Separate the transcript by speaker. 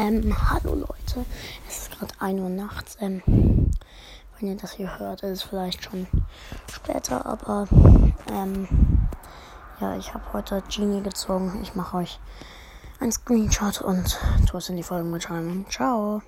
Speaker 1: Ähm, hallo Leute. Es ist gerade 1 Uhr nachts. Ähm, wenn ihr das hier hört, ist es vielleicht schon später, aber ähm, ja, ich habe heute Genie gezogen. Ich mache euch einen Screenshot und tue es in die Folgenbeschreibung. Ciao.